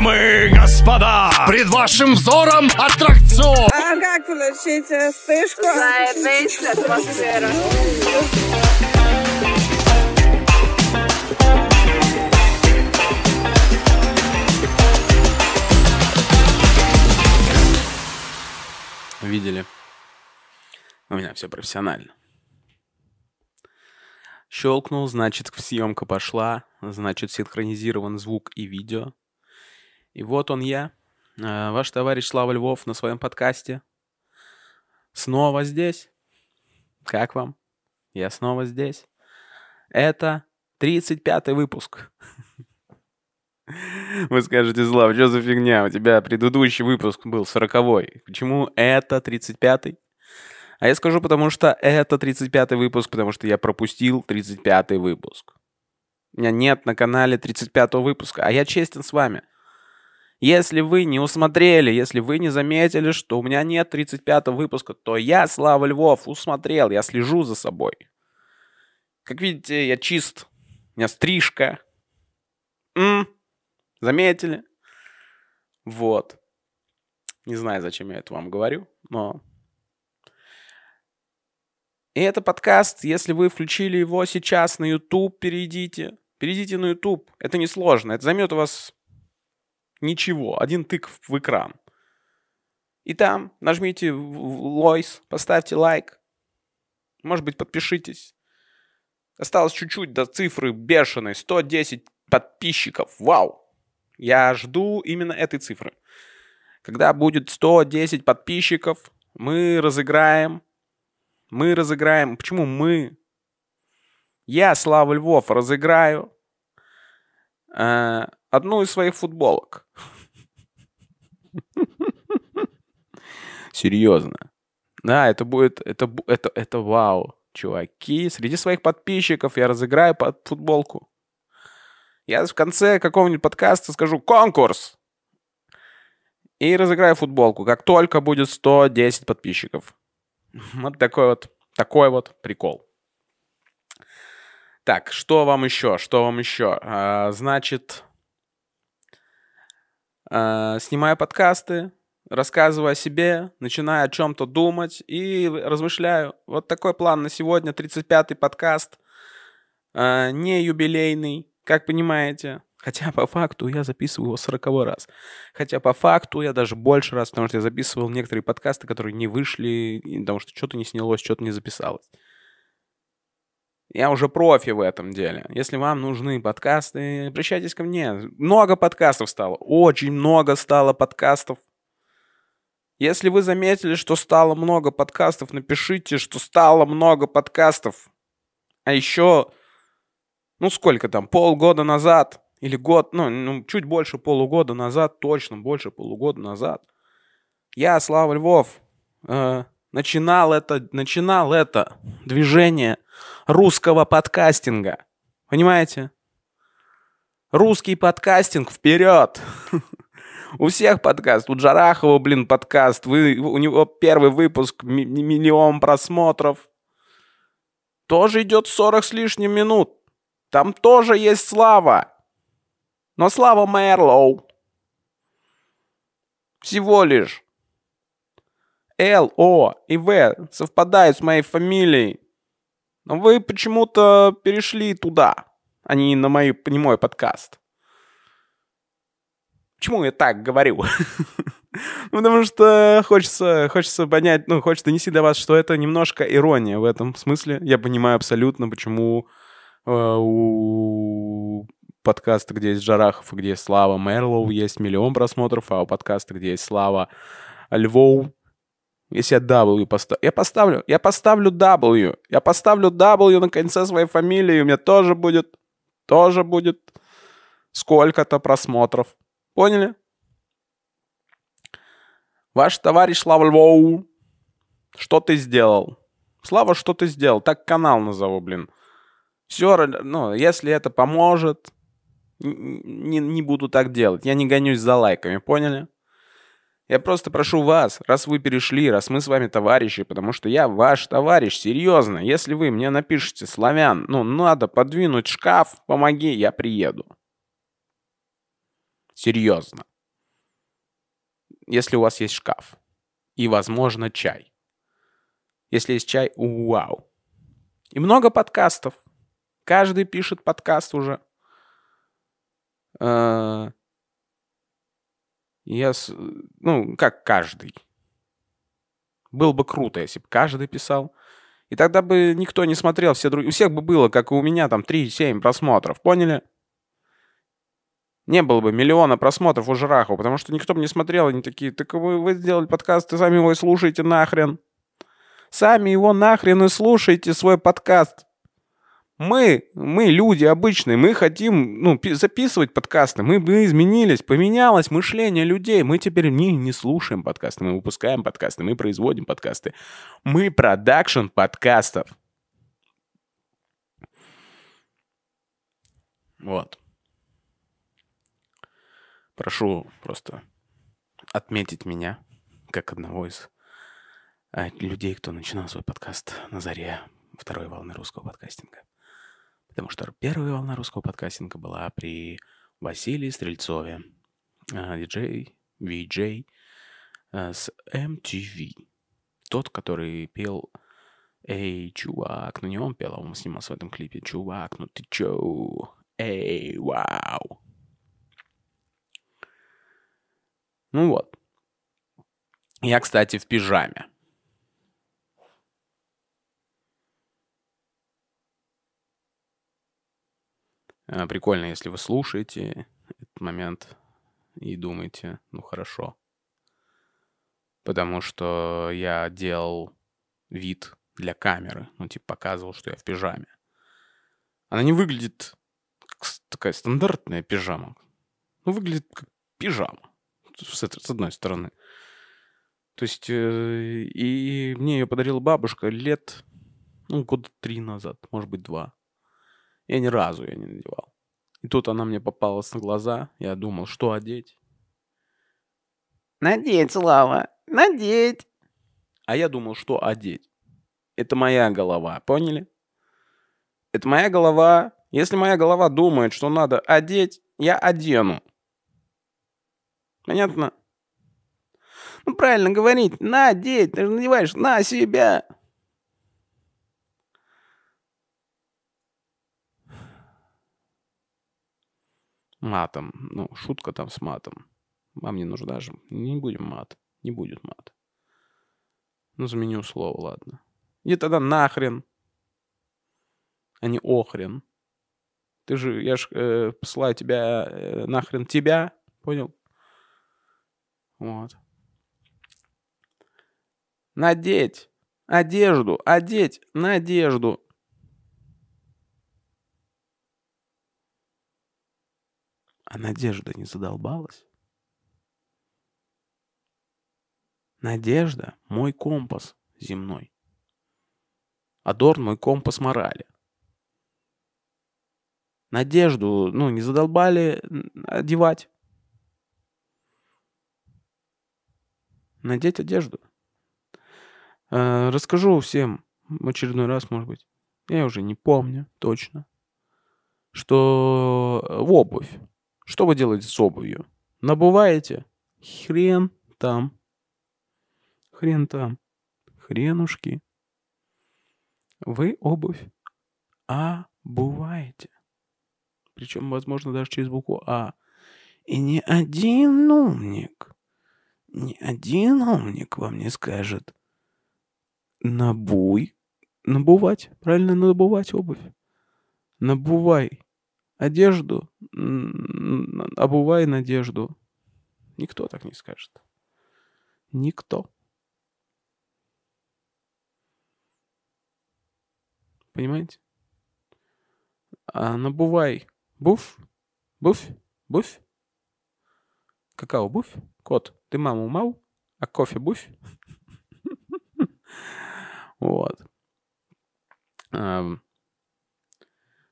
Дамы и господа, пред вашим взором аттракцион. А как получить э, вспышку? Заебись, атмосфера. Видели? У меня все профессионально. Щелкнул, значит, съемка пошла, значит, синхронизирован звук и видео. И вот он я, э, ваш товарищ Слава Львов на своем подкасте. Снова здесь. Как вам? Я снова здесь. Это 35-й выпуск. Вы скажете, Слав, что за фигня? У тебя предыдущий выпуск был 40-й. Почему это 35-й? А я скажу, потому что это 35-й выпуск, потому что я пропустил 35-й выпуск. У меня нет на канале 35-го выпуска, а я честен с вами. Если вы не усмотрели, если вы не заметили, что у меня нет 35-го выпуска, то я, Слава Львов, усмотрел, я слежу за собой. Как видите, я чист. У меня стрижка. М? Заметили? Вот. Не знаю, зачем я это вам говорю, но... И это подкаст, если вы включили его сейчас на YouTube, перейдите. Перейдите на YouTube. Это несложно. Это займет у вас ничего. Один тык в экран. И там нажмите лойс, поставьте лайк. Может быть, подпишитесь. Осталось чуть-чуть до цифры бешеной. 110 подписчиков. Вау! Я жду именно этой цифры. Когда будет 110 подписчиков, мы разыграем. Мы разыграем. Почему мы? Я, Слава Львов, разыграю э, одну из своих футболок. Серьезно. Да, это будет, это, это, это вау, чуваки. Среди своих подписчиков я разыграю под футболку. Я в конце какого-нибудь подкаста скажу «Конкурс!» и разыграю футболку, как только будет 110 подписчиков. Вот такой вот, такой вот прикол. Так, что вам еще? Что вам еще? А, значит, а, снимаю подкасты, рассказываю о себе, начинаю о чем-то думать и размышляю. Вот такой план на сегодня, 35-й подкаст. А, не юбилейный, как понимаете. Хотя по факту я записываю его 40 раз. Хотя по факту я даже больше раз, потому что я записывал некоторые подкасты, которые не вышли, потому что что-то не снялось, что-то не записалось. Я уже профи в этом деле. Если вам нужны подкасты, обращайтесь ко мне. Много подкастов стало. Очень много стало подкастов. Если вы заметили, что стало много подкастов, напишите, что стало много подкастов. А еще, ну сколько там, полгода назад или год, ну, ну чуть больше полугода назад, точно больше полугода назад, я, Слава Львов, э, начинал это, начинал это движение русского подкастинга. Понимаете? Русский подкастинг вперед! У всех подкаст. У Джарахова, блин, подкаст. Вы, у него первый выпуск, ми- миллион просмотров. Тоже идет 40 с лишним минут. Там тоже есть Слава. Но Слава Мерлоу. Всего лишь. Л, О и В совпадают с моей фамилией. Но вы почему-то перешли туда, а не на мой, не мой подкаст. Почему я так говорю? Потому что хочется, хочется понять, ну, хочется донести до вас, что это немножко ирония в этом смысле. Я понимаю абсолютно, почему э, у подкаста, где есть Джарахов и где есть Слава Мерлоу, есть миллион просмотров, а у подкаста, где есть Слава Львов, если я W поставлю, я поставлю, я поставлю W, я поставлю W на конце своей фамилии, у меня тоже будет, тоже будет сколько-то просмотров. Поняли? Ваш товарищ Слава Львов, что ты сделал? Слава, что ты сделал? Так канал назову, блин. Все, ну, если это поможет, не, не буду так делать. Я не гонюсь за лайками, поняли? Я просто прошу вас, раз вы перешли, раз мы с вами товарищи, потому что я ваш товарищ, серьезно. Если вы мне напишите, славян, ну, надо подвинуть шкаф, помоги, я приеду. Серьезно. если у вас есть шкаф и, возможно, чай. Если есть чай, вау. И много подкастов. Каждый пишет подкаст уже. Э, Я, ну, как каждый. Было бы круто, если бы каждый писал. И тогда бы никто не смотрел, все друг... у всех бы было, как и у меня, там 3-7 просмотров, поняли? Не было бы миллиона просмотров у Жирахова, потому что никто бы не смотрел, они такие, так вы, вы сделали подкаст, и сами его и слушайте нахрен. Сами его нахрен и слушайте, свой подкаст. Мы, мы люди обычные, мы хотим ну, пи- записывать подкасты, мы, мы изменились, поменялось мышление людей, мы теперь не, не слушаем подкасты, мы выпускаем подкасты, мы производим подкасты. Мы продакшн подкастов. Вот. Прошу просто отметить меня как одного из а, людей, кто начинал свой подкаст на заре второй волны русского подкастинга. Потому что первая волна русского подкастинга была при Василии Стрельцове, а, диджей, VJ а, с MTV. Тот, который пел «Эй, чувак», ну не он пел, а он снимался в этом клипе. «Чувак, ну ты чё? Эй, вау!» Ну вот. Я, кстати, в пижаме. А, Прикольно, если вы слушаете этот момент и думаете, ну хорошо. Потому что я делал вид для камеры. Ну, типа, показывал, что я в пижаме. Она не выглядит как такая стандартная пижама. Ну, выглядит как пижама. С, с одной стороны. То есть, э, и мне ее подарила бабушка лет, ну, года три назад, может быть, два. Я ни разу ее не надевал. И тут она мне попалась на глаза. Я думал, что одеть. Надеть, Слава, надеть. А я думал, что одеть. Это моя голова, поняли? Это моя голова. Если моя голова думает, что надо одеть, я одену. Понятно? Ну, правильно говорить. Надеть. Ты же надеваешь на себя. Матом. Ну, шутка там с матом. Вам не нужна же. Не будем мат. Не будет мат. Ну, заменю слово, ладно. И тогда нахрен. А не охрен. Ты же, я ж э, посылаю тебя э, нахрен тебя. Понял? Вот. Надеть. Одежду. Одеть. Надежду. А надежда не задолбалась? Надежда — мой компас земной. Адорн — мой компас морали. Надежду, ну, не задолбали одевать. Надеть одежду. Э, Расскажу всем в очередной раз, может быть. Я уже не помню точно. Что э, в обувь. Что вы делаете с обувью? Набуваете? Хрен там. Хрен там. Хренушки. Вы обувь обуваете. Причем, возможно, даже через букву А. И ни один умник, ни один умник вам не скажет набуй, набувать, правильно, набувать обувь. Набувай одежду, обувай надежду. Никто так не скажет. Никто. Понимаете? А набувай буф, буф, буф. Какао буф. Кот, ты маму мау, а кофе буф. Вот.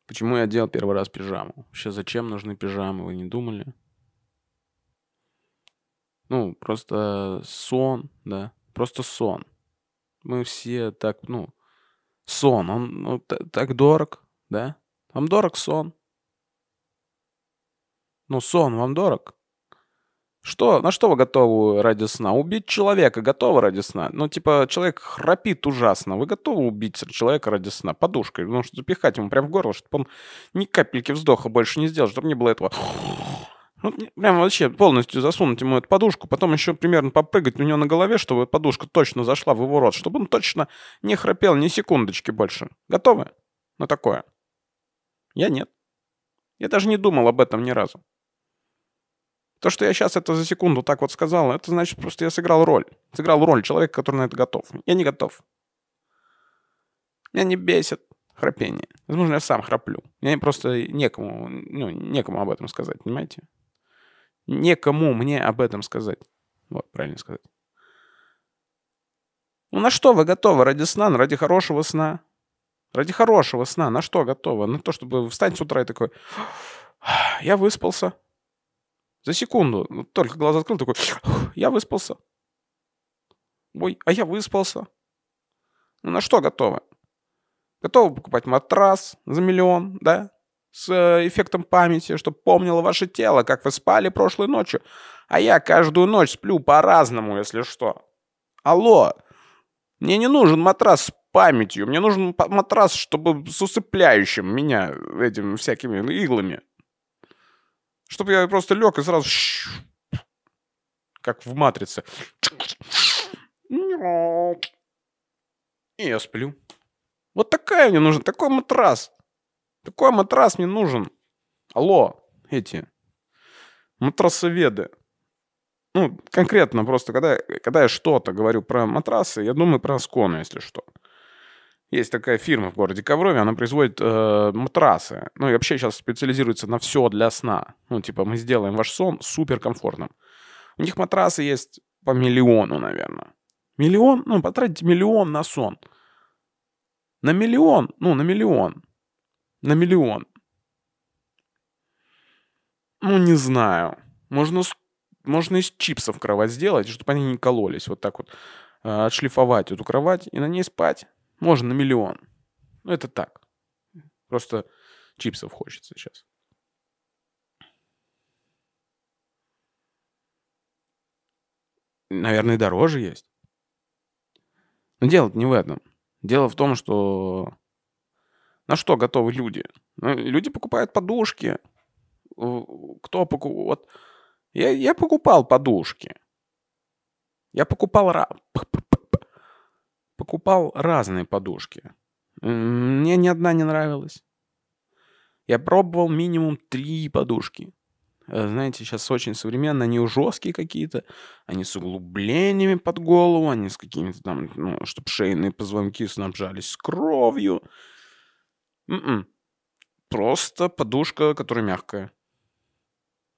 Почему я делал первый раз пижаму? Вообще, зачем нужны пижамы, вы не думали? Ну, просто сон, да. Просто сон. Мы все так, ну, сон, он ну, та- так дорог, да? Вам дорог сон? Ну, сон вам дорог? Что, на что вы готовы ради сна? Убить человека готовы ради сна? Ну, типа, человек храпит ужасно. Вы готовы убить человека ради сна? Подушкой. Ну, что запихать ему прям в горло, чтобы он ни капельки вздоха больше не сделал, чтобы не было этого... Ну, прям вообще полностью засунуть ему эту подушку, потом еще примерно попрыгать у него на голове, чтобы подушка точно зашла в его рот, чтобы он точно не храпел ни секундочки больше. Готовы на такое? Я нет. Я даже не думал об этом ни разу. То, что я сейчас это за секунду так вот сказал, это значит просто я сыграл роль. Сыграл роль человека, который на это готов. Я не готов. Меня не бесит храпение. Возможно, я сам храплю. Мне просто некому, ну, некому об этом сказать, понимаете? Некому мне об этом сказать. Вот, правильно сказать. Ну на что вы готовы ради сна, ради хорошего сна? Ради хорошего сна, на что готовы? На то, чтобы встать с утра и такой, я выспался. За секунду, ну, только глаза открыл, такой, я выспался. Ой, а я выспался. Ну на что готовы? Готовы покупать матрас за миллион, да? С э, эффектом памяти, чтобы помнило ваше тело, как вы спали прошлой ночью. А я каждую ночь сплю по-разному, если что. Алло, мне не нужен матрас с памятью, мне нужен матрас, чтобы с усыпляющим меня этими всякими иглами. Чтобы я просто лег и сразу... Как в «Матрице». И я сплю. Вот такая мне нужна, такой матрас. Такой матрас мне нужен. Алло, эти матрасоведы. Ну, конкретно просто, когда, когда я что-то говорю про матрасы, я думаю про Аскону, если что. Есть такая фирма в городе Коврове, она производит э, матрасы. Ну и вообще сейчас специализируется на все для сна. Ну, типа, мы сделаем ваш сон супер комфортным. У них матрасы есть по миллиону, наверное. Миллион? Ну, потратите миллион на сон. На миллион? Ну, на миллион. На миллион. Ну, не знаю. Можно, можно из чипсов кровать сделать, чтобы они не кололись. Вот так вот э, отшлифовать эту кровать и на ней спать. Можно на миллион. Ну, это так. Просто чипсов хочется сейчас. Наверное, дороже есть. Но дело не в этом. Дело в том, что на что готовы люди? Ну, люди покупают подушки. Кто покупал? Вот я, я покупал подушки. Я покупал покупал разные подушки. Мне ни одна не нравилась. Я пробовал минимум три подушки. Э, знаете, сейчас очень современно, они жесткие какие-то, они с углублениями под голову, они с какими-то там, ну, чтобы шейные позвонки снабжались с кровью. М-м. Просто подушка, которая мягкая.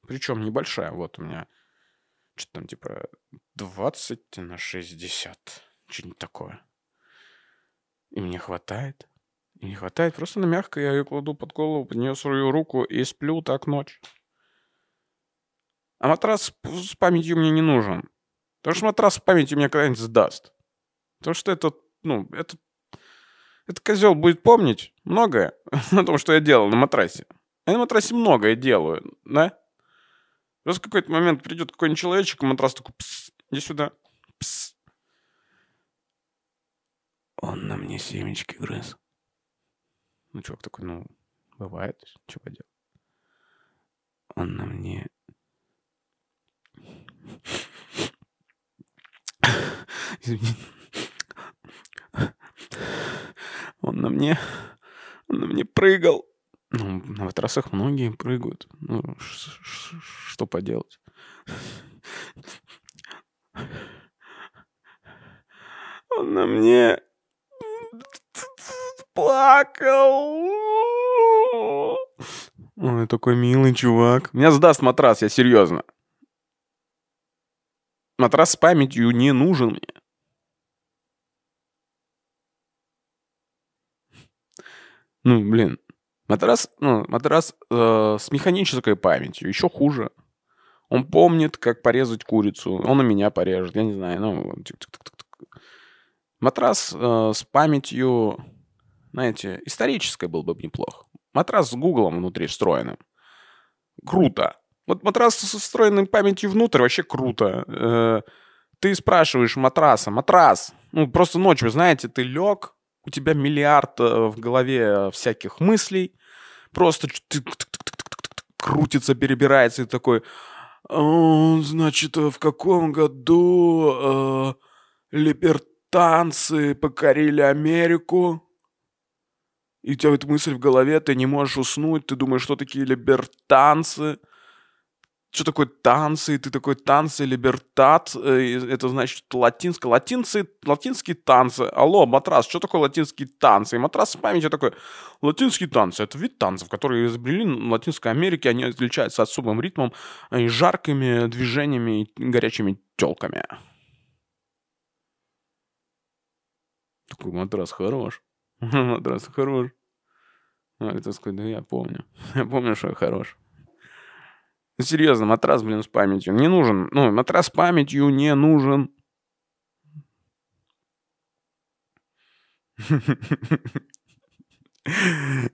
Причем небольшая. Вот у меня что-то там типа 20 на 60. Что-нибудь такое. И мне хватает. И не хватает. Просто на мягко я ее кладу под голову, под нее свою руку и сплю так ночь. А матрас с памятью мне не нужен. Потому что матрас с памятью меня когда-нибудь сдаст. Потому что это, ну, это, этот козел будет помнить многое о том, что я делал на матрасе. Я на матрасе многое делаю, да? Просто в какой-то момент придет какой-нибудь человечек, и матрас такой, пс, иди сюда, пс, он на мне семечки грыз. Ну, чувак такой, ну, бывает, что поделать. Он на мне... Извини. Он на мне... Он на мне прыгал. Ну, на матрасах многие прыгают. Ну, что поделать? Он на мне плакал. Ой, такой милый чувак. Меня сдаст матрас, я серьезно. Матрас с памятью не нужен мне. Ну, блин. Матрас, ну, матрас э, с механической памятью. Еще хуже. Он помнит, как порезать курицу. Он у меня порежет. Я не знаю. Ну, матрас э, с памятью знаете, историческое было бы неплохо. Матрас с гуглом внутри встроенным. Круто. Вот матрас со встроенной памятью внутрь вообще круто. Э, Ты спрашиваешь матраса, матрас, ну просто ночью, знаете, ты лег, у тебя миллиард э, в голове всяких мыслей, просто крутится, перебирается и такой, «А, значит, э, в каком году э, либертанцы покорили Америку? И у тебя эта мысль в голове, ты не можешь уснуть, ты думаешь, что такие либертанцы? Что такое танцы? Ты такой танцы, либертат. э, Это значит латинское. Латинцы, латинские танцы. Алло, матрас, что такое латинские танцы? И матрас с памятью такой, латинские танцы. Это вид танцев, которые изобрели в Латинской Америке. Они отличаются особым ритмом и жаркими движениями и горячими телками. Такой матрас хорош. Матрас хорош. А, это сказать, да я помню. Я помню, что я хорош. Ну, серьезно, матрас, блин, с памятью не нужен. Ну, матрас с памятью не нужен.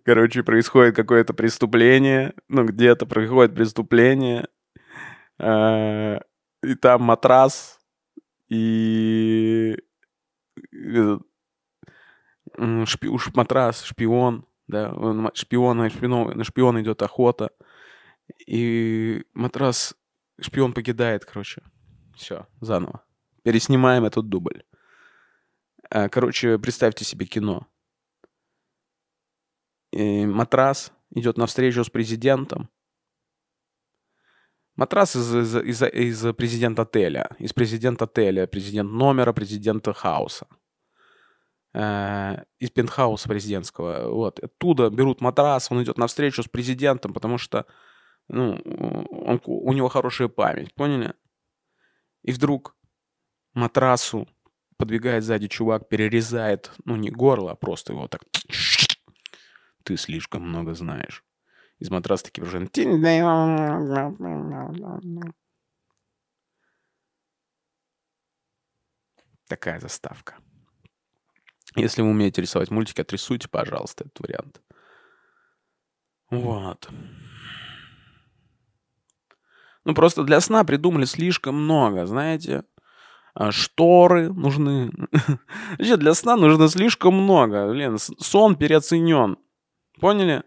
Короче, происходит какое-то преступление. Ну, где-то происходит преступление. э, И там матрас. И... шпи- матрас, шпион, да, шпион, на шпиона, на шпиона идет охота, и матрас, шпион покидает, короче, все, заново. Переснимаем этот дубль. А, Короче, представьте себе кино. И матрас идет на встречу с президентом. Матрас из, из, из, из президент отеля. Из президент отеля. Президент номера, президента хауса э, из пентхауса президентского. Вот. Оттуда берут матрас, он идет на встречу с президентом, потому что ну, он, у него хорошая память, поняли? И вдруг матрасу подбегает сзади чувак, перерезает, ну, не горло, а просто его так... Ты слишком много знаешь. Из матраса такие уже... Такая заставка. Если вы умеете рисовать мультики, отрисуйте, пожалуйста, этот вариант. Вот. Ну, просто для сна придумали слишком много, знаете. А, Шторы нужны. Вообще, для сна нужно слишком много. Блин, сон переоценен. Поняли?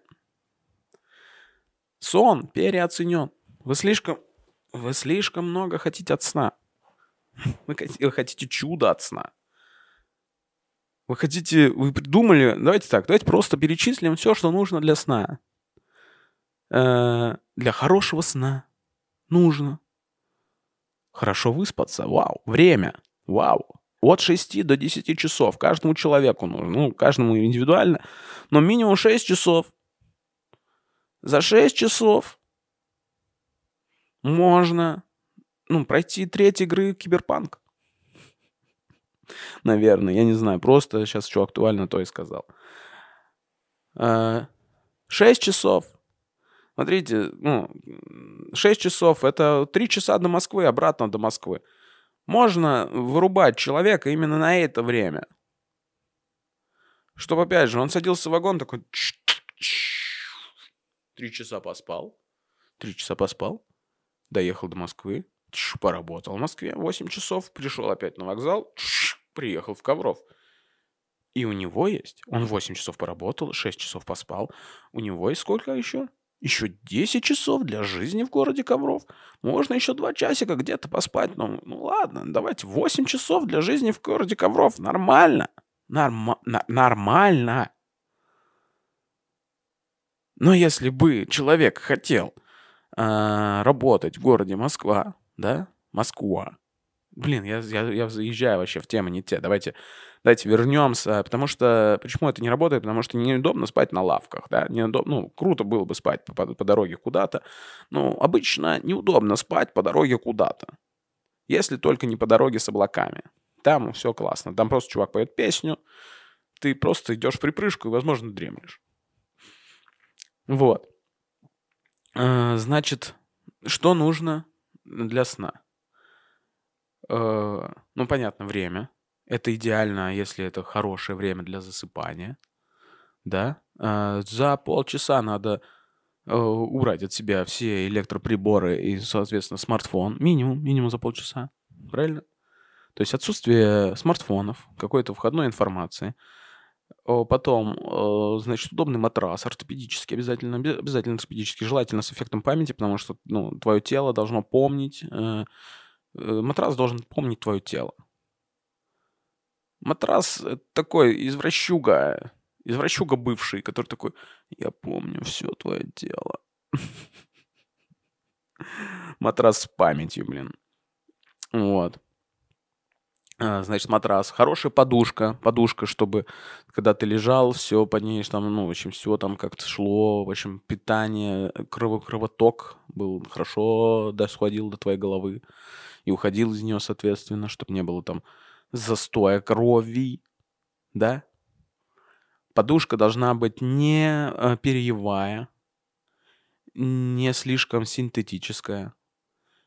Сон переоценен. Вы слишком... Вы слишком много хотите от сна. Вы хот- вы хотите чуда от сна. Вы хотите, вы придумали, давайте так, давайте просто перечислим все, что нужно для сна. Э, для хорошего сна нужно хорошо выспаться. Вау. Время. Вау. От 6 до 10 часов. Каждому человеку нужно. Ну, каждому индивидуально. Но минимум 6 часов. За 6 часов можно ну, пройти треть игры Киберпанк. Наверное, я не знаю. Просто сейчас что актуально, то и сказал. Э, Шесть часов. Смотрите, ну, 6 часов — это 3 часа до Москвы, обратно до Москвы. Можно вырубать человека именно на это время. Чтобы, опять же, он садился в вагон такой... Три часа поспал. Три часа поспал. Доехал до Москвы. Поработал в Москве 8 часов. Пришел опять на вокзал. Приехал в Ковров. И у него есть... Он 8 часов поработал, 6 часов поспал. У него есть сколько еще? Еще 10 часов для жизни в городе Ковров. Можно еще 2 часика где-то поспать. Ну, ну ладно, давайте 8 часов для жизни в городе Ковров. Нормально. Норма- нормально. Но если бы человек хотел а, работать в городе Москва, да, Москва. Блин, я, я, я заезжаю вообще в тему не те. Давайте, давайте вернемся. Потому что, почему это не работает? Потому что неудобно спать на лавках, да. Неудобно, ну, круто было бы спать по, по- по дороге куда-то. Но обычно неудобно спать по дороге куда-то. Если только не по дороге с облаками. Там все классно. Там просто чувак поет песню. Ты просто идешь в припрыжку и, возможно, дремлешь. Вот. Э, Значит, что нужно для сна? Э, Ну, понятно, время. Это идеально, если это хорошее время для засыпания. Да? Э, За полчаса надо э, убрать от себя все электроприборы и, соответственно, смартфон. Минимум, минимум за полчаса. Правильно? То есть отсутствие смартфонов, какой-то входной информации. Потом, значит, удобный матрас, ортопедический обязательно, обязательно ортопедический, желательно с эффектом памяти, потому что, ну, твое тело должно помнить, матрас должен помнить твое тело. Матрас такой извращуга, извращуга бывший, который такой, я помню все твое тело. Матрас с памятью, блин. Вот. А, Значит, матрас. Хорошая подушка. Подушка, чтобы когда ты лежал, все под ней, там, ну, в общем, все там как-то шло. В общем, питание, крово- кровоток был хорошо досходил до твоей головы. И уходил из нее, соответственно, чтобы не было там застоя крови. Да? Подушка должна быть не э, перьевая, не слишком синтетическая.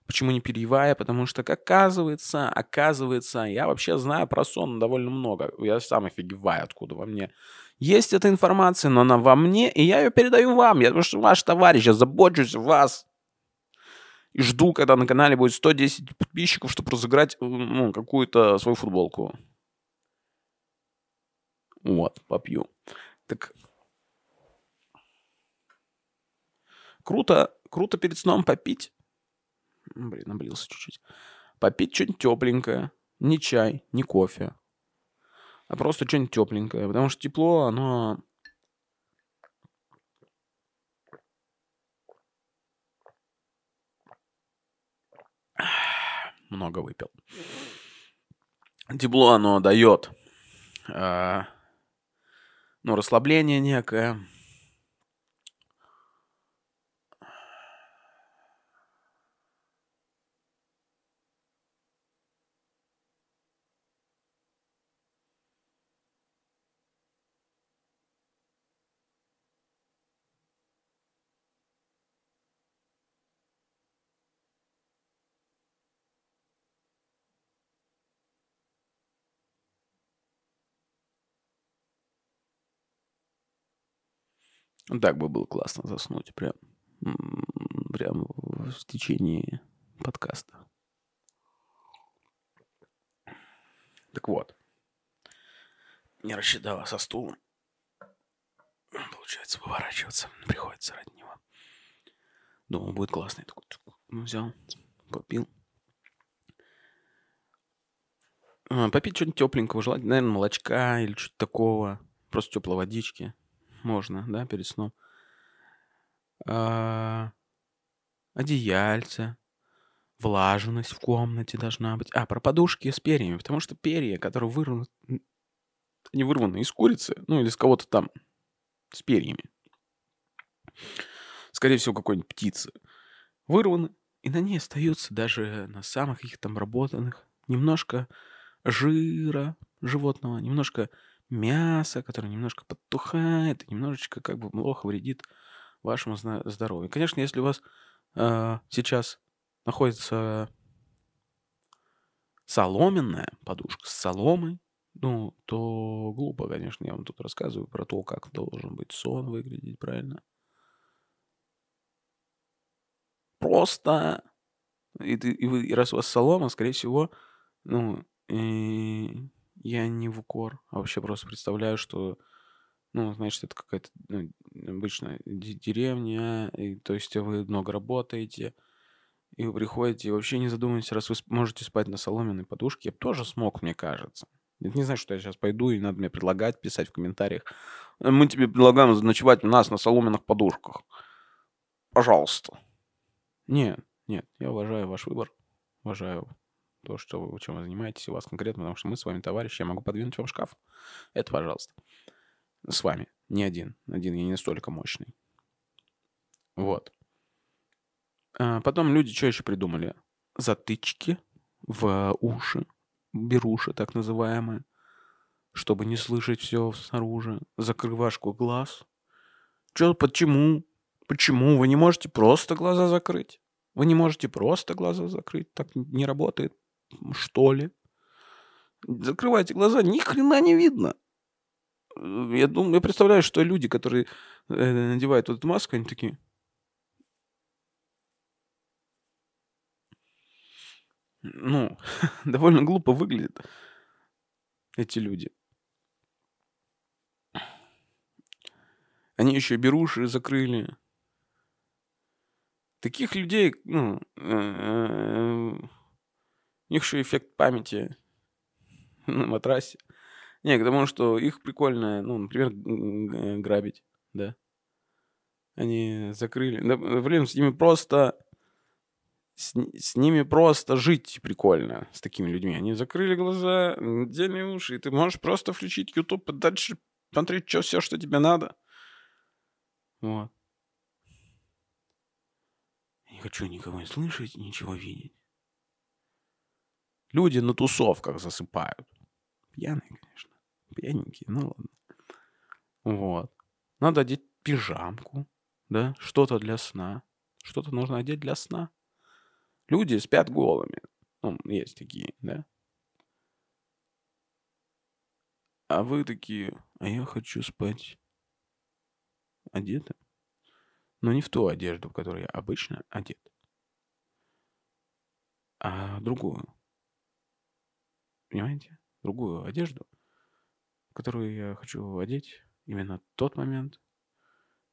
Почему не перьевая? Потому что, как оказывается, оказывается, я вообще знаю про сон довольно много. Я сам офигеваю, откуда во мне есть эта информация, но она во мне, и я ее передаю вам. Я потому что ваш товарищ, я забочусь вас. И жду, когда на канале будет 110 подписчиков, чтобы разыграть э, ну, какую-то свою футболку. Вот, попью. Так. Круто, круто перед сном попить. Блин, облился чуть-чуть. Попить что-нибудь тепленькое. Не чай, не кофе. А просто что-нибудь тепленькое. Потому что тепло, оно... Много выпил. Тепло оно дает а, ну, расслабление некое. Так бы было классно заснуть прям, прям в течение подкаста. Так вот. Не рассчитала со стулом. Получается, выворачиваться приходится ради него. Думал, будет классно. Я такой, ну, взял, попил. А, Попить что-нибудь тепленького, желательно, наверное, молочка или что-то такого. Просто теплой водички. Можно, да, перед сном. А, Одеяльце. Влажность в комнате должна быть. А, про подушки с перьями. Потому что перья, которые вырваны... Они вырваны из курицы, ну или с кого-то там. С перьями. Скорее всего, какой-нибудь птицы. Вырваны. И на ней остаются даже на самых их там работанных немножко жира животного, немножко мяса, которое немножко подтухает, немножечко как бы плохо вредит вашему здоровью. Конечно, если у вас э, сейчас находится соломенная подушка с соломой, ну, то глупо, конечно, я вам тут рассказываю про то, как должен быть сон выглядеть, правильно? Просто, и, и, и раз у вас солома, скорее всего, ну, и я не в укор, а вообще просто представляю, что, ну, значит, это какая-то ну, обычная де- деревня, и, то есть вы много работаете, и вы приходите, и вообще не задумываетесь, раз вы можете спать на соломенной подушке, я бы тоже смог, мне кажется. Это не значит, что я сейчас пойду, и надо мне предлагать, писать в комментариях. «Э, Мы тебе предлагаем ночевать у нас на соломенных подушках. Пожалуйста. Нет, нет, я уважаю ваш выбор. Уважаю то, что вы, чем вы занимаетесь, и вас конкретно, потому что мы с вами товарищи, я могу подвинуть вам шкаф. Это, пожалуйста. С вами. Не один. Один я не настолько мощный. Вот. А потом люди что еще придумали? Затычки в уши. Беруши, так называемые. Чтобы не слышать все снаружи. Закрывашку глаз. Чё, почему? Почему? Вы не можете просто глаза закрыть? Вы не можете просто глаза закрыть? Так не работает, что ли. Закрывайте глаза, ни хрена не видно. Я думаю, я представляю, что люди, которые э, надевают вот эту маску, они такие. Ну, довольно глупо выглядят эти люди. Они еще беруши закрыли. Таких людей, ну, э, них еще эффект памяти на матрасе. Не, к тому, что их прикольно, ну, например, грабить, да. Они закрыли. Да, блин, с ними просто... С, с ними просто жить прикольно, с такими людьми. Они закрыли глаза, надели уши, и ты можешь просто включить YouTube и дальше смотреть что, все, что тебе надо. Вот. Я не хочу никого слышать, ничего видеть. Люди на тусовках засыпают. Пьяные, конечно. Пьяненькие, ну ладно. Вот. Надо одеть пижамку, да, что-то для сна. Что-то нужно одеть для сна. Люди спят голыми. Ну, есть такие, да. А вы такие, а я хочу спать одетым. Но не в ту одежду, в которой я обычно одет, а другую. Понимаете? Другую одежду, которую я хочу одеть именно тот момент,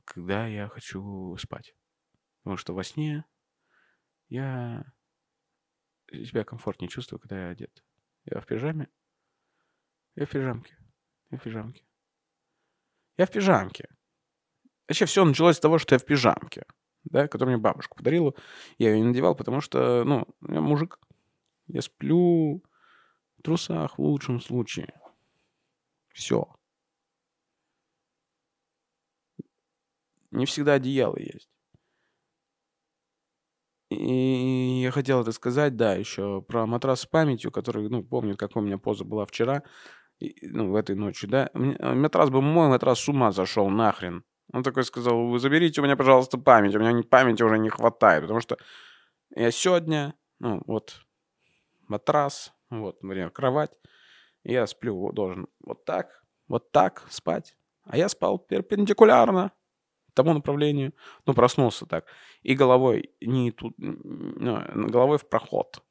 когда я хочу спать. Потому что во сне я себя комфортнее чувствую, когда я одет. Я в пижаме. Я в пижамке. Я в пижамке. Я в пижамке. Вообще все началось с того, что я в пижамке, да, которую мне бабушка подарила. Я ее не надевал, потому что, ну, я мужик. Я сплю трусах в лучшем случае. Все. Не всегда одеяло есть. И я хотел это сказать, да, еще про матрас с памятью, который, ну, помнит, какая у меня поза была вчера, и, ну, в этой ночью, да. Э, Матрас бы мой, матрас с ума зашел, нахрен. Он такой сказал, вы заберите у меня, пожалуйста, память. У меня памяти уже не хватает, потому что я сегодня, ну, вот, матрас, вот, например, кровать, я сплю, вот, должен вот так, вот так спать. А я спал перпендикулярно тому направлению, ну, проснулся так. И головой не тут, ну, головой в проход.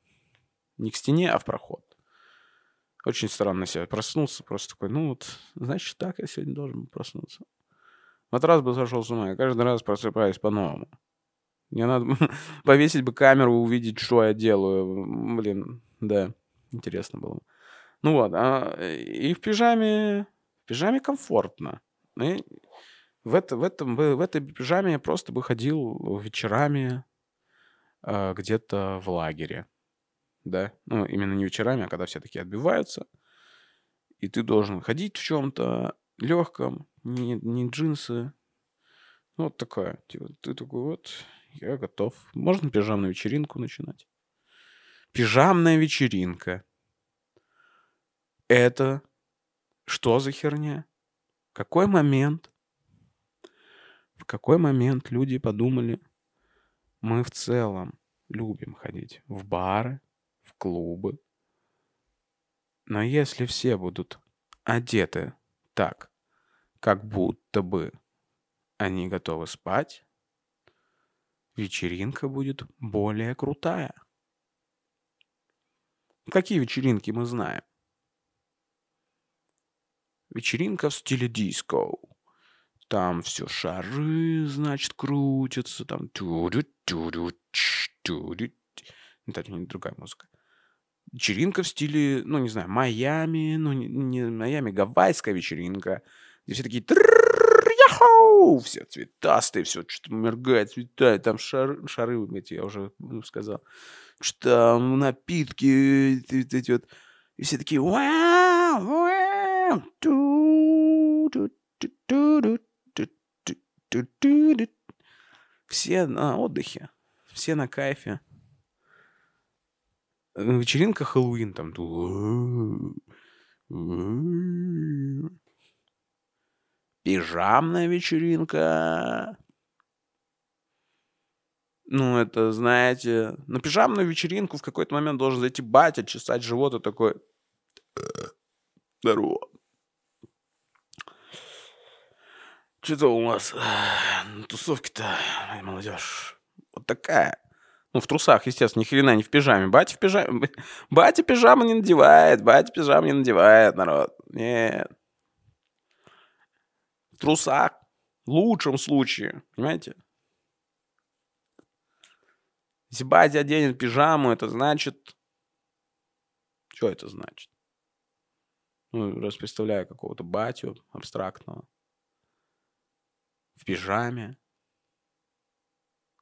Не к стене, а в проход. Очень странно себя проснулся, просто такой, ну вот, значит, так я сегодня должен проснуться. Матрас бы сошел с ума, я каждый раз просыпаюсь по-новому. Мне надо повесить бы камеру, увидеть, что я делаю. Блин, да, интересно было. Ну вот, а, и в пижаме, в пижаме комфортно. И в, это, в, этом, в этой пижаме я просто бы ходил вечерами а, где-то в лагере. Да, ну именно не вечерами, а когда все такие отбиваются. И ты должен ходить в чем-то легком, не, не джинсы. Ну, вот такое. Типа, ты такой вот, я готов. Можно пижамную вечеринку начинать. Пижамная вечеринка. Это что за херня? Какой момент? В какой момент люди подумали, мы в целом любим ходить в бары, в клубы. Но если все будут одеты так, как будто бы они готовы спать, вечеринка будет более крутая. Какие вечеринки мы знаем? Вечеринка в стиле диско. Там все шары, значит, крутятся. Там тюрю тюрю тюрю. Это не другая музыка. Вечеринка в стиле, ну, не знаю, Майами, ну, не, не Майами, гавайская вечеринка. Где все такие «Трррррр, яхоу! Все цветастые, все что-то моргает, цветает. Там шары, шары эти, я уже ну, сказал. Что напитки, эти, вот. И все такие «Вау! Вау! Ту, ту, ту, ту, ту, ту, ту, ту, ту, ту». Все на отдыхе, все на кайфе. Вечеринка Хэллоуин там. Пижамная вечеринка. Ну, это, знаете, на пижамную вечеринку в какой-то момент должен зайти батя, чесать живот и такой... Здорово. Что-то у вас э, на тусовке-то, молодежь, вот такая. Ну, в трусах, естественно, ни хрена не в пижаме. Батя в пижаме... Батя пижаму не надевает, батя пижаму не надевает, народ. Нет. В трусах. В лучшем случае, понимаете? Если батя оденет пижаму, это значит... Что это значит? Ну, раз представляю какого-то батю абстрактного. В пижаме.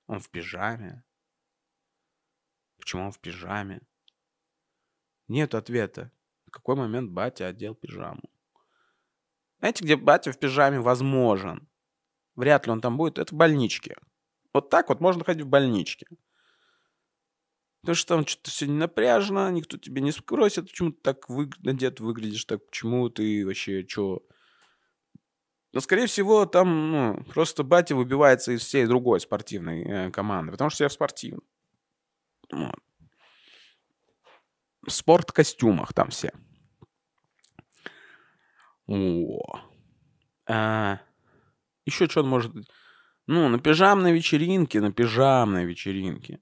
Он в пижаме. Почему он в пижаме? Нет ответа. В какой момент батя одел пижаму? Знаете, где батя в пижаме возможен? Вряд ли он там будет. Это в больничке. Вот так вот можно ходить в больничке. Потому что там что-то все не напряжно, никто тебя не спросит, почему ты так вы... надет выглядишь, так почему ты вообще что. Но, скорее всего, там ну, просто батя выбивается из всей другой спортивной э, команды, потому что я в спортивном. Вот. В спорт-костюмах там все. О. А, еще что может быть? Ну, на пижамной вечеринке, на пижамной вечеринке.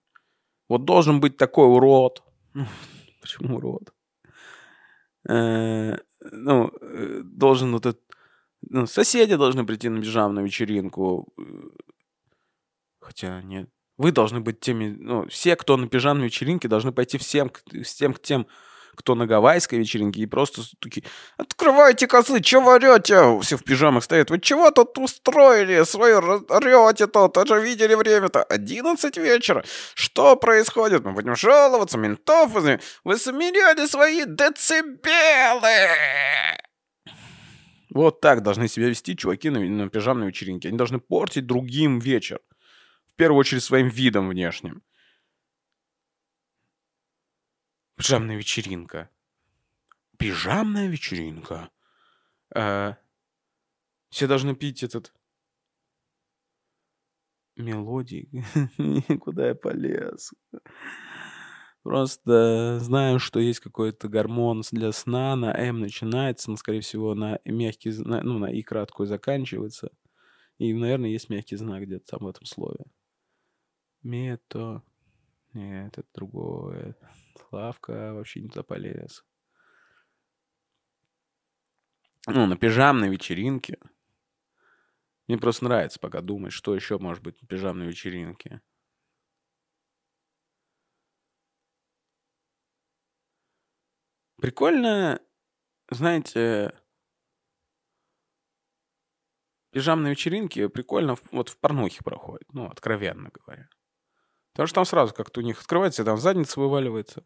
Вот должен быть такой урод. Почему урод? Э, ну, э, должен вот этот... Ну, соседи должны прийти на пижамную вечеринку. Хотя нет. Вы должны быть теми... Ну, все, кто на пижамной вечеринке, должны пойти всем, с тем к тем, кто на гавайской вечеринке, и просто такие, открывайте козы, что вы орете? Все в пижамах стоят, вы чего тут устроили? Свое орете тут, это же видели время-то, 11 вечера. Что происходит? Мы будем жаловаться, ментов, вы замеряли свои децибелы. Вот так должны себя вести чуваки на, на пижамной вечеринке. Они должны портить другим вечер. В первую очередь своим видом внешним. Пижамная вечеринка. Пижамная вечеринка. А, все должны пить этот... Мелодии. Куда я полез? Просто знаю, что есть какой-то гормон для сна, на М начинается, но, скорее всего, на мягкий, ну, на И краткую заканчивается. И, наверное, есть мягкий знак где-то там в этом слове. Мето. Нет, это другое. Славка вообще не туда полез. Ну, на пижамной вечеринке. Мне просто нравится пока думать, что еще может быть на пижамной вечеринке. Прикольно, знаете, пижамные вечеринки прикольно вот в порнухе проходят, ну, откровенно говоря. Потому что там сразу как-то у них открывается, там задница вываливается.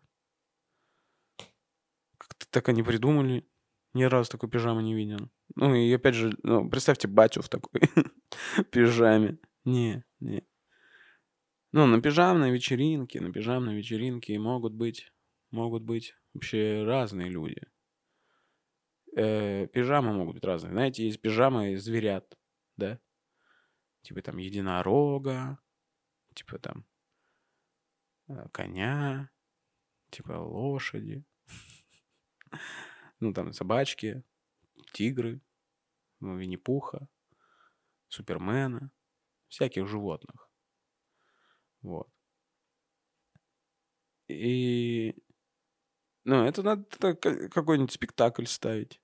Как-то так они придумали. Ни разу такой пижамы не видел. Ну и опять же, ну, представьте батю в такой пижаме. Не, не. Ну, на пижамной вечеринке, на пижамной вечеринке могут быть, могут быть вообще разные люди. Э, пижамы могут быть разные. Знаете, есть пижамы зверят, да? Типа там единорога, типа там коня, типа лошади, ну там собачки, тигры, ну, Винни-Пуха, Супермена, всяких животных. Вот. И... Ну, это надо какой-нибудь спектакль ставить.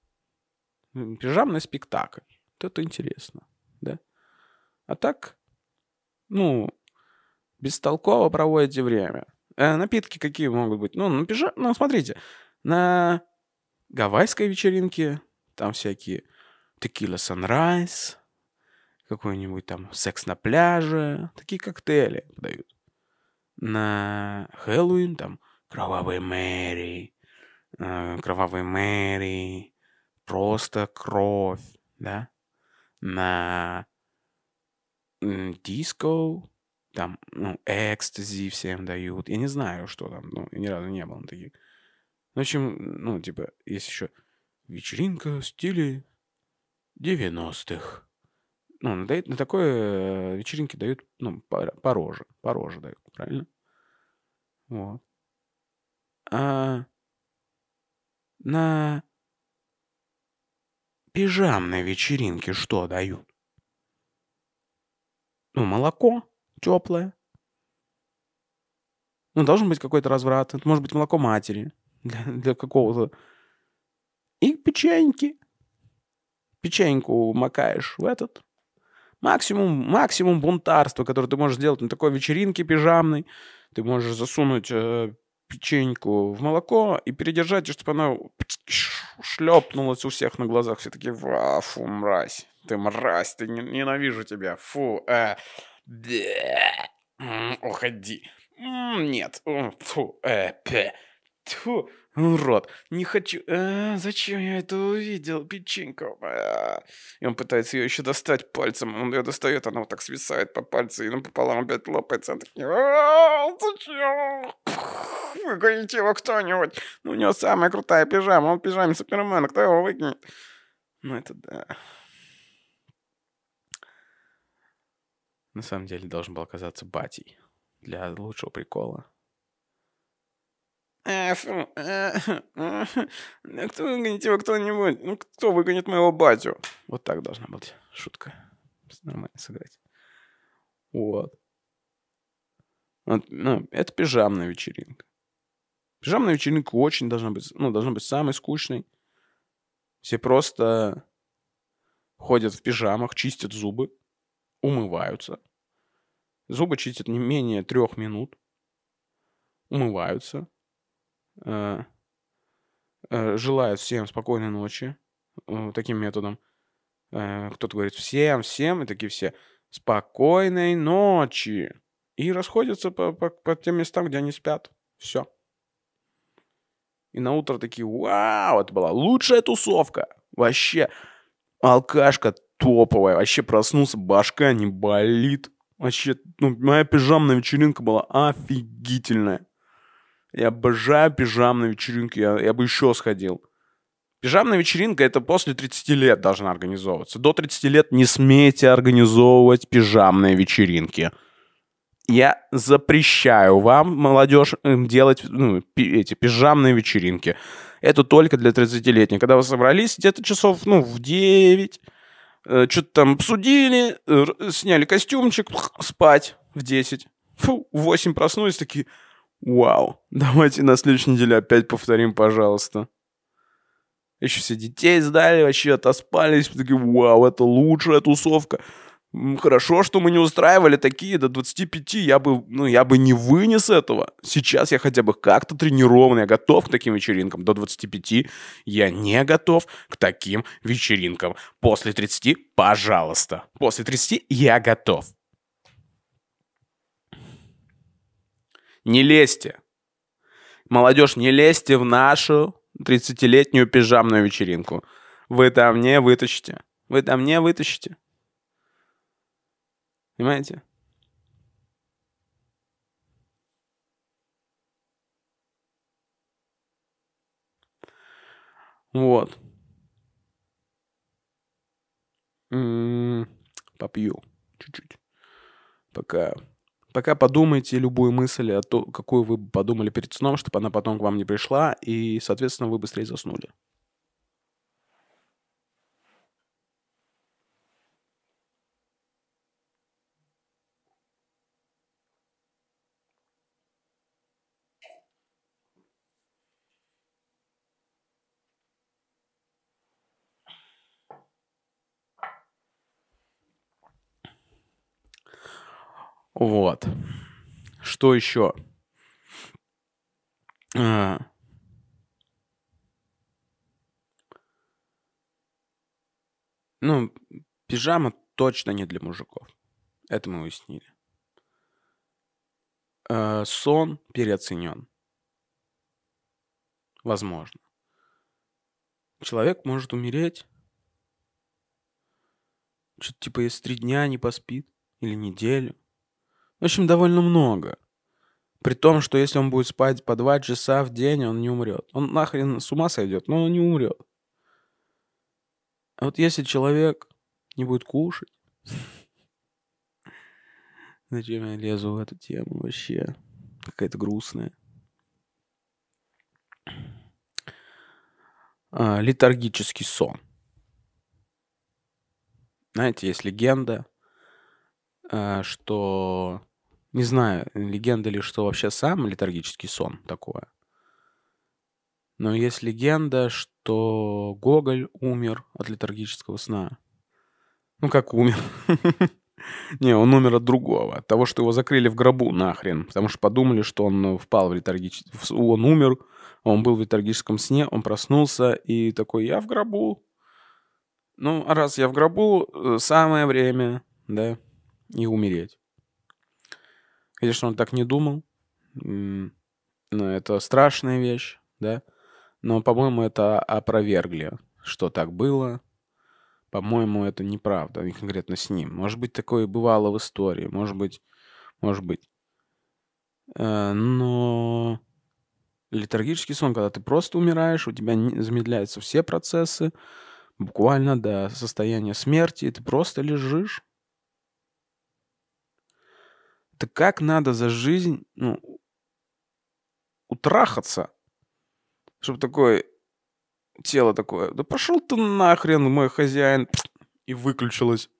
Пижамный спектакль. Вот это интересно, да? А так, ну, бестолково проводите время. Э, напитки какие могут быть? Ну, на ну, смотрите, на гавайской вечеринке там всякие текила sunrise, какой-нибудь там секс на пляже, такие коктейли подают. На Хэллоуин там кровавый Мэри, э, кровавый Мэри, просто кровь, да. На диско там, ну, экстази всем дают. Я не знаю, что там, ну, ни разу не был на таких. В общем, ну, типа, есть еще вечеринка в стиле 90-х. Ну, на, на такой э, вечеринке дают, ну, по, по роже. По роже дают, правильно? Вот. А на пижамной вечеринке что дают? Ну, молоко теплое. Ну, должен быть какой-то разврат. Это может быть молоко матери для, для какого-то... И печеньки. Печеньку макаешь в этот. Максимум, максимум бунтарства, которое ты можешь сделать на такой вечеринке пижамной. Ты можешь засунуть э, печеньку в молоко и передержать, чтобы она шлепнулась у всех на глазах. Все такие, фу, мразь. Ты мразь, ты не- ненавижу тебя. Фу, э, уходи. Нет, фу, э, пе. Тьфу, урод, не хочу. Э, зачем я это увидел, печенька? Э. И он пытается ее еще достать пальцем. Он ее достает, она вот так свисает по пальцу, и напополам опять лопается. Он такой, «А, зачем? Выгоните его кто-нибудь. Ну, у него самая крутая пижама. Он в пижаме Супермена. Кто его выкинет? Ну, это да. На самом деле должен был оказаться батей. Для лучшего прикола. Кто выгонит его кто-нибудь? Ну, кто выгонит моего батю? Вот так должна быть шутка. Нормально сыграть. Вот. Вот, ну, это пижамная вечеринка. Пижамная вечеринка очень должна быть, ну, должна быть самой скучной. Все просто ходят в пижамах, чистят зубы, умываются. Зубы чистят не менее трех минут. Умываются. э, э, желают всем спокойной ночи э, таким методом. Э, кто-то говорит всем, всем, и такие все спокойной ночи. И расходятся по, по, по тем местам, где они спят. Все. И на утро такие, вау, это была лучшая тусовка. Вообще, алкашка топовая. Вообще проснулся, башка не болит. Вообще, ну, моя пижамная вечеринка была офигительная. Я обожаю пижамные вечеринки, я, я бы еще сходил. Пижамная вечеринка это после 30 лет должна организовываться. До 30 лет не смейте организовывать пижамные вечеринки. Я запрещаю вам, молодежь, м, делать ну, пи- эти пижамные вечеринки. Это только для 30-летних. Когда вы собрались где-то часов ну, в 9, что-то там обсудили, э, сняли костюмчик, спать в 10. Фу, в 8 проснулись такие, вау, давайте на следующей неделе опять повторим, пожалуйста. Еще все детей сдали, вообще отоспались, такие, вау, это лучшая тусовка. Хорошо, что мы не устраивали такие до 25, я бы, ну, я бы не вынес этого. Сейчас я хотя бы как-то тренирован, я готов к таким вечеринкам. До 25 я не готов к таким вечеринкам. После 30, пожалуйста. После 30 я готов. Не лезьте. Молодежь, не лезьте в нашу 30-летнюю пижамную вечеринку. Вы там не вытащите. Вы там не вытащите. Понимаете? Вот. М, Попью чуть-чуть. Пока, пока подумайте любую мысль, о то, какую вы подумали перед сном, чтобы она потом к вам не пришла, и, соответственно, вы быстрее заснули. Вот. Что еще? А. Ну, пижама точно не для мужиков. Это мы уяснили. Э, сон переоценен. Возможно. Человек может умереть. Что-то типа, если три дня не поспит. Или неделю. В общем, довольно много. При том, что если он будет спать по два часа в день, он не умрет. Он нахрен с ума сойдет, но он не умрет. А вот если человек не будет кушать... Зачем я лезу в эту тему вообще? Какая-то грустная. А, летаргический сон. Знаете, есть легенда, что Не знаю, легенда ли, что вообще сам летаргический сон такое. Но есть легенда, что Гоголь умер от летаргического сна. Ну, как умер? Не, он умер от другого. От того, что его закрыли в гробу нахрен. Потому что подумали, что он впал в летаргический... Он умер, он был в летаргическом сне, он проснулся и такой, я в гробу. Ну, раз я в гробу, э, самое время, да, и умереть. Конечно, он так не думал. Но это страшная вещь, да. Но, по-моему, это опровергли, что так было. По-моему, это неправда, не конкретно с ним. Может быть, такое бывало в истории. Может быть, может быть. Э, но летаргический сон, когда ты просто умираешь, у тебя замедляются все процессы, буквально до состояния смерти, и ты просто лежишь. Это как надо за жизнь, ну, утрахаться, чтобы такое тело такое, да пошел ты нахрен, мой хозяин, и выключилось.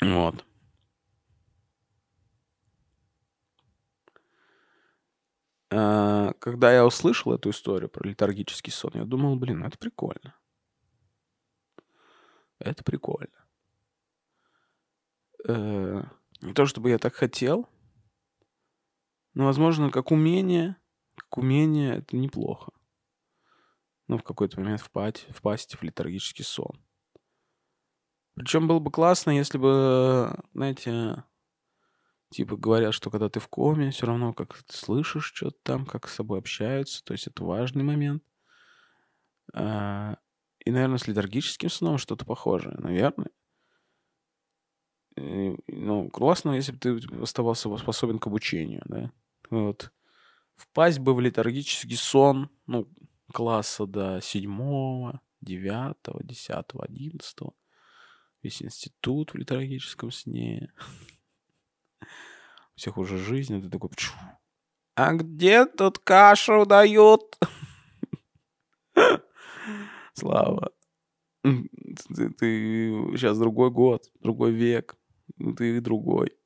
Вот. А, когда я услышал эту историю про летаргический сон, я думал, блин, это прикольно. Это прикольно. Э, не то чтобы я так хотел, но, возможно, как умение, как умение это неплохо. Ну, в какой-то момент впасть, впасть в летаргический сон. Причем было бы классно, если бы, знаете, типа говорят, что когда ты в коме, все равно как ты слышишь что-то там, как с собой общаются, то есть это важный момент. А, и, наверное, с летаргическим сном что-то похожее, наверное. И, ну, классно, если бы ты оставался способен к обучению, да. Вот. Впасть бы в летаргический сон, ну, класса до седьмого, девятого, десятого, одиннадцатого. Весь институт в летаргическом сне. У всех уже жизнь, а ты такой... А где тут кашу дают? Слава. Ты, ты сейчас другой год, другой век. Ты другой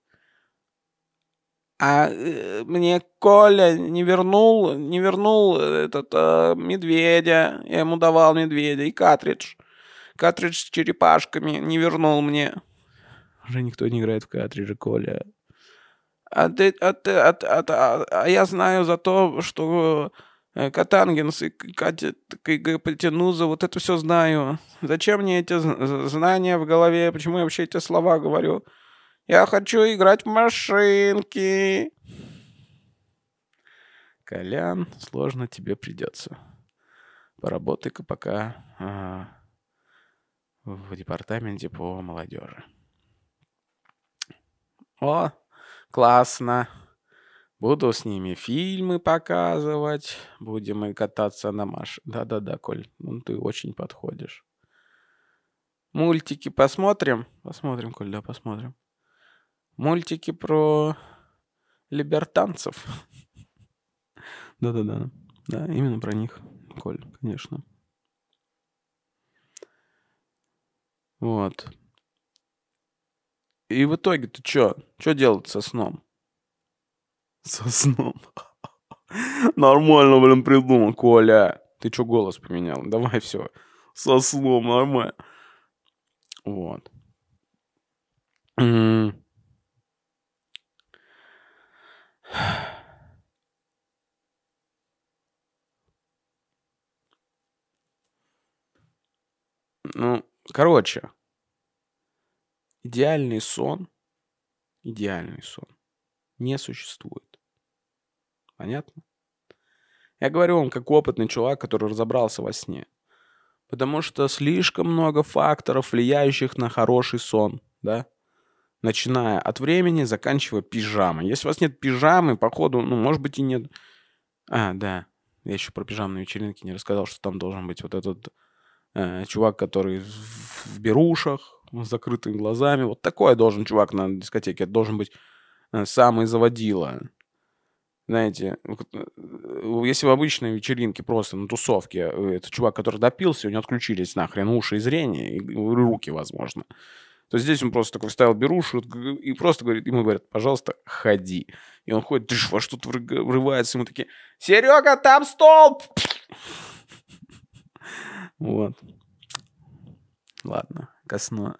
а э, мне Коля не вернул, не вернул этот э, медведя. Я ему давал медведя и картридж. Картридж с черепашками не вернул мне. Уже никто не играет в картриджи, Коля. А, ты, а, ты, а, а, а, а я знаю за то, что Катангенс и Катя Потянуза, вот это все знаю. Зачем мне эти знания в голове? Почему я вообще эти слова говорю? Я хочу играть в машинки. Колян, сложно тебе придется. Поработай-ка пока а, в департаменте по молодежи. О, классно. Буду с ними фильмы показывать. Будем и кататься на маш. Да-да-да, Коль, ну ты очень подходишь. Мультики посмотрим? Посмотрим, Коль, да, посмотрим. Мультики про либертанцев. Да-да-да. Да, именно про них, Коль, конечно. Вот. И в итоге ты чё? Чё делать со сном? Со сном. Нормально, блин, придумал, Коля. Ты чё голос поменял? Давай все. Со сном, нормально. Вот. Ну, короче, идеальный сон, идеальный сон не существует. Понятно? Я говорю вам как опытный чувак, который разобрался во сне. Потому что слишком много факторов, влияющих на хороший сон, да? начиная от времени, заканчивая пижамой. Если у вас нет пижамы, походу, ну, может быть и нет... А, да, я еще про пижамные вечеринки не рассказал, что там должен быть вот этот э, чувак, который в, в берушах, с закрытыми глазами. Вот такой должен чувак на дискотеке. Должен быть э, самый заводила. Знаете, э, если в обычной вечеринке просто на тусовке э, это чувак, который допился, у него отключились нахрен уши и зрение, и руки, возможно, то здесь он просто такой вставил берушу и просто говорит, ему говорят, пожалуйста, ходи. И он ходит, ты во что тут врывается, ему такие, Серега, там столб! Вот. Ладно, косно.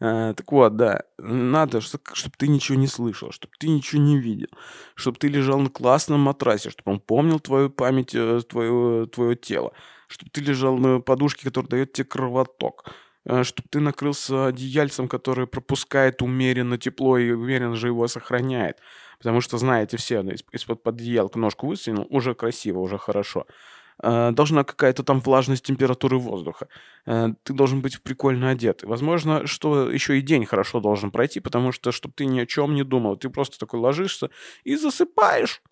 А, так вот, да, надо, чтобы ты ничего не слышал, чтобы ты ничего не видел, чтобы ты лежал на классном матрасе, чтобы он помнил твою память, э, твое, твое тело, чтобы ты лежал на подушке, которая дает тебе кровоток, э, чтобы ты накрылся одеяльцем, который пропускает умеренно тепло и умеренно же его сохраняет. Потому что, знаете, все, из-под одеялка ножку высунул, уже красиво, уже хорошо. Э, должна какая-то там влажность температуры воздуха. Э, ты должен быть прикольно одет. Возможно, что еще и день хорошо должен пройти, потому что, чтобы ты ни о чем не думал, ты просто такой ложишься и засыпаешь.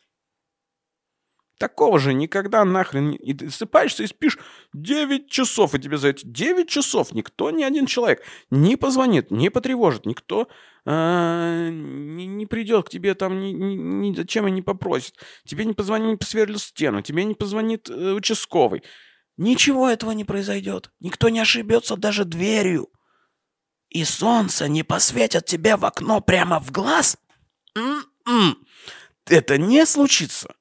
Такого же никогда нахрен... И ты сыпаешься и спишь 9 часов, и тебе за эти 9 часов никто, ни один человек не позвонит, не потревожит, никто э, не, не придет к тебе там, ни, ни, зачем и не попросит. Тебе не позвонит, не посверлит стену, тебе не позвонит э, участковый. Ничего этого не произойдет. Никто не ошибется даже дверью. И солнце не посветит тебе в окно прямо в глаз? М-м. Это не случится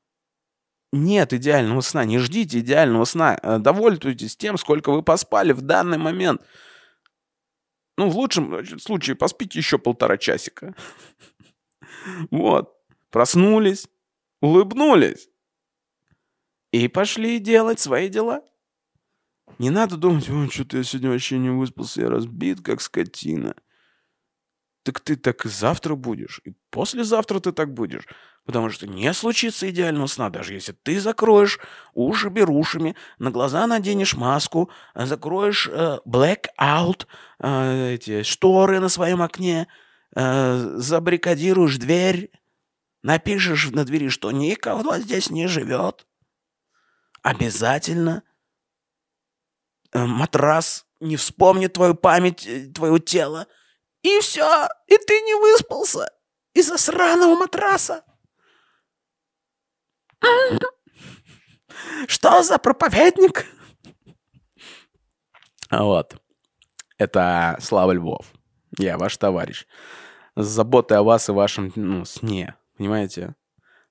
нет идеального сна, не ждите идеального сна, э, довольствуйтесь тем, сколько вы поспали в данный момент. Ну, в лучшем случае поспите еще полтора часика. Вот. Проснулись, улыбнулись и пошли делать свои дела. Не надо думать, ой, что-то я сегодня вообще не выспался, я разбит, как скотина. Так ты так и завтра будешь, и послезавтра ты так будешь. Потому что не случится идеального сна, даже если ты закроешь уши берушами, на глаза наденешь маску, закроешь э, blackout, э, эти шторы на своем окне, э, забаррикадируешь дверь, напишешь на двери, что никого здесь не живет. Обязательно э, матрас не вспомнит твою память, э, твое тело. И все, и ты не выспался из-за сраного матраса. Что за проповедник? Вот. Это Слава Львов. Я ваш товарищ. С заботой о вас и вашем ну, сне. Понимаете?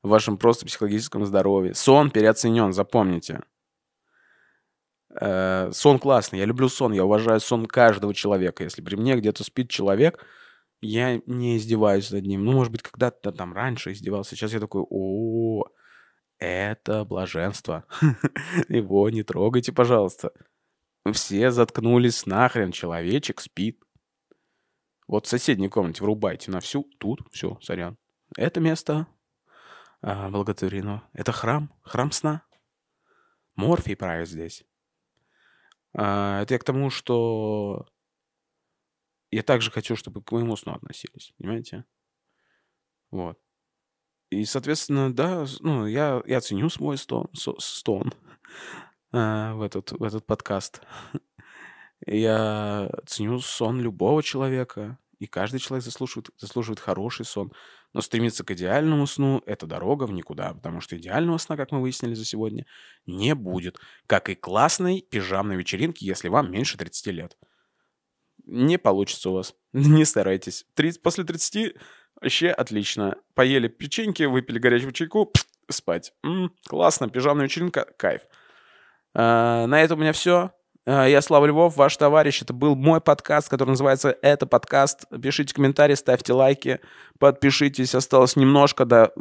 В вашем просто психологическом здоровье. Сон переоценен, запомните. Э, сон классный. Я люблю сон. Я уважаю сон каждого человека. Если при мне где-то спит человек, я не издеваюсь над ним. Ну, может быть, когда-то там раньше издевался. Сейчас я такой, о, это блаженство. Его не трогайте, пожалуйста. Все заткнулись нахрен, человечек спит. Вот в соседней комнате врубайте на всю, тут, все, сорян. Это место а, благотворено. Это храм, храм сна. Морфий правит здесь. А, это я к тому, что я также хочу, чтобы к моему сну относились, понимаете? Вот. И, соответственно, да, ну, я, я ценю свой стон, стон э, в, этот, в этот подкаст. Я ценю сон любого человека, и каждый человек заслуживает, заслуживает хороший сон. Но стремиться к идеальному сну – это дорога в никуда, потому что идеального сна, как мы выяснили за сегодня, не будет. Как и классной пижамной вечеринки, если вам меньше 30 лет. Не получится у вас. Не старайтесь. 30, после 30 Вообще отлично. Поели печеньки, выпили горячего чайку, спать. М-м, классно, пижамная вечеринка, кайф. А, на этом у меня все. А, я Слава Львов, ваш товарищ. Это был мой подкаст, который называется «Это подкаст». Пишите комментарии, ставьте лайки, подпишитесь. Осталось немножко до...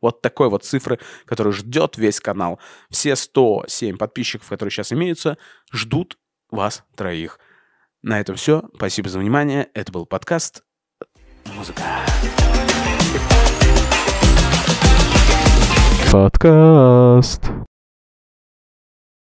Вот такой вот цифры, который ждет весь канал. Все 107 подписчиков, которые сейчас имеются, ждут вас троих. На этом все. Спасибо за внимание. Это был подкаст «Музыка». Подкаст.